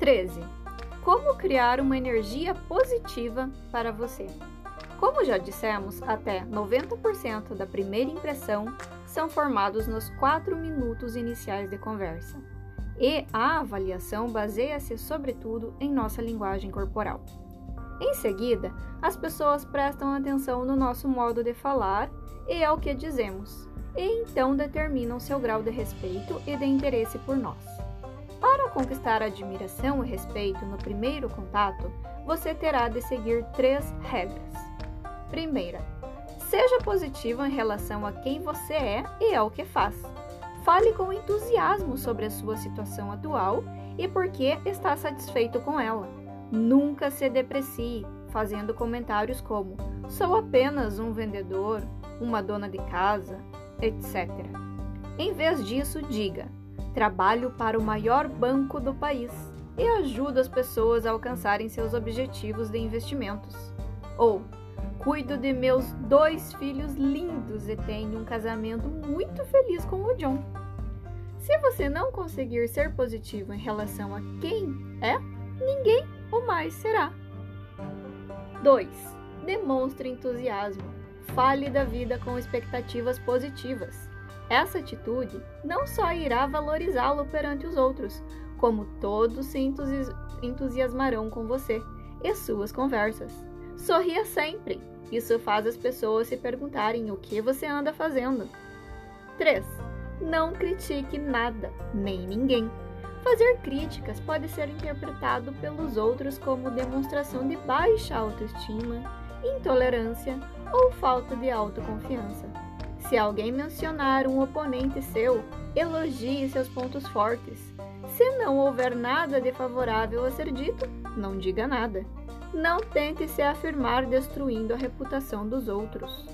13. Como criar uma energia positiva para você? Como já dissemos, até 90% da primeira impressão são formados nos 4 minutos iniciais de conversa. E a avaliação baseia-se sobretudo em nossa linguagem corporal. Em seguida, as pessoas prestam atenção no nosso modo de falar e ao que dizemos, e então determinam seu grau de respeito e de interesse por nós. Para conquistar admiração e respeito no primeiro contato, você terá de seguir três regras. Primeira, seja positivo em relação a quem você é e ao que faz. Fale com entusiasmo sobre a sua situação atual e por que está satisfeito com ela. Nunca se deprecie, fazendo comentários como: sou apenas um vendedor, uma dona de casa, etc. Em vez disso, diga: trabalho para o maior banco do país e ajudo as pessoas a alcançarem seus objetivos de investimentos. Ou cuido de meus dois filhos lindos e tenho um casamento muito feliz com o John. Se você não conseguir ser positivo em relação a quem é, ninguém o mais será. 2. Demonstre entusiasmo. Fale da vida com expectativas positivas. Essa atitude não só irá valorizá-lo perante os outros, como todos se entusiasmarão com você e suas conversas. Sorria sempre. Isso faz as pessoas se perguntarem o que você anda fazendo. 3. Não critique nada, nem ninguém. Fazer críticas pode ser interpretado pelos outros como demonstração de baixa autoestima, intolerância ou falta de autoconfiança. Se alguém mencionar um oponente seu, elogie seus pontos fortes. Se não houver nada de favorável a ser dito, não diga nada. Não tente se afirmar destruindo a reputação dos outros.